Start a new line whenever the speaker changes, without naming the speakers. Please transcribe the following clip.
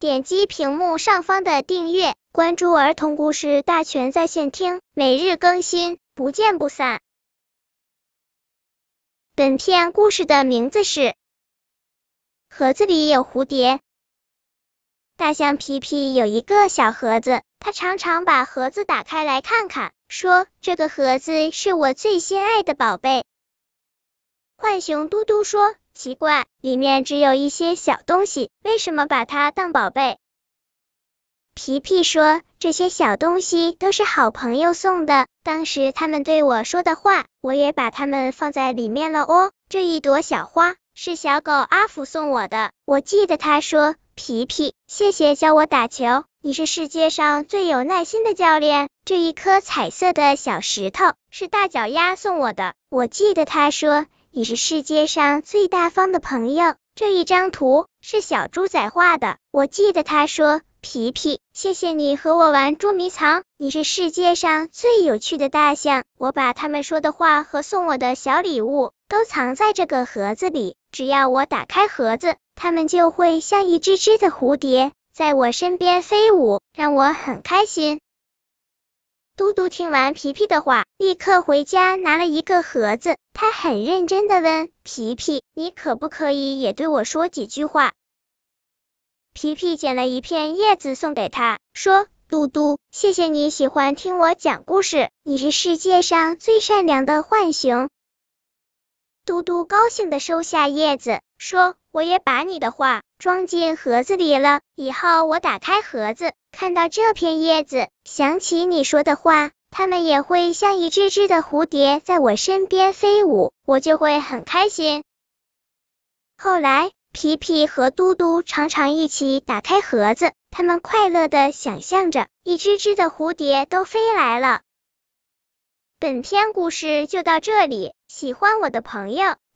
点击屏幕上方的订阅，关注儿童故事大全在线听，每日更新，不见不散。本片故事的名字是《盒子里有蝴蝶》。大象皮皮有一个小盒子，他常常把盒子打开来看看，说：“这个盒子是我最心爱的宝贝。”浣熊嘟嘟说。奇怪，里面只有一些小东西，为什么把它当宝贝？皮皮说，这些小东西都是好朋友送的，当时他们对我说的话，我也把它们放在里面了哦。这一朵小花是小狗阿福送我的，我记得他说，皮皮，谢谢教我打球，你是世界上最有耐心的教练。这一颗彩色的小石头是大脚丫送我的，我记得他说。你是世界上最大方的朋友。这一张图是小猪仔画的，我记得他说：“皮皮，谢谢你和我玩捉迷藏。你是世界上最有趣的大象。”我把他们说的话和送我的小礼物都藏在这个盒子里，只要我打开盒子，它们就会像一只只的蝴蝶在我身边飞舞，让我很开心。嘟嘟听完皮皮的话，立刻回家拿了一个盒子。他很认真的问皮皮：“你可不可以也对我说几句话？”皮皮捡了一片叶子送给他，说：“嘟嘟，谢谢你喜欢听我讲故事，你是世界上最善良的浣熊。”嘟嘟高兴的收下叶子，说：“我也把你的话装进盒子里了，以后我打开盒子。”看到这片叶子，想起你说的话，它们也会像一只只的蝴蝶在我身边飞舞，我就会很开心。后来，皮皮和嘟嘟常常一起打开盒子，他们快乐的想象着一只只的蝴蝶都飞来了。本篇故事就到这里，喜欢我的朋友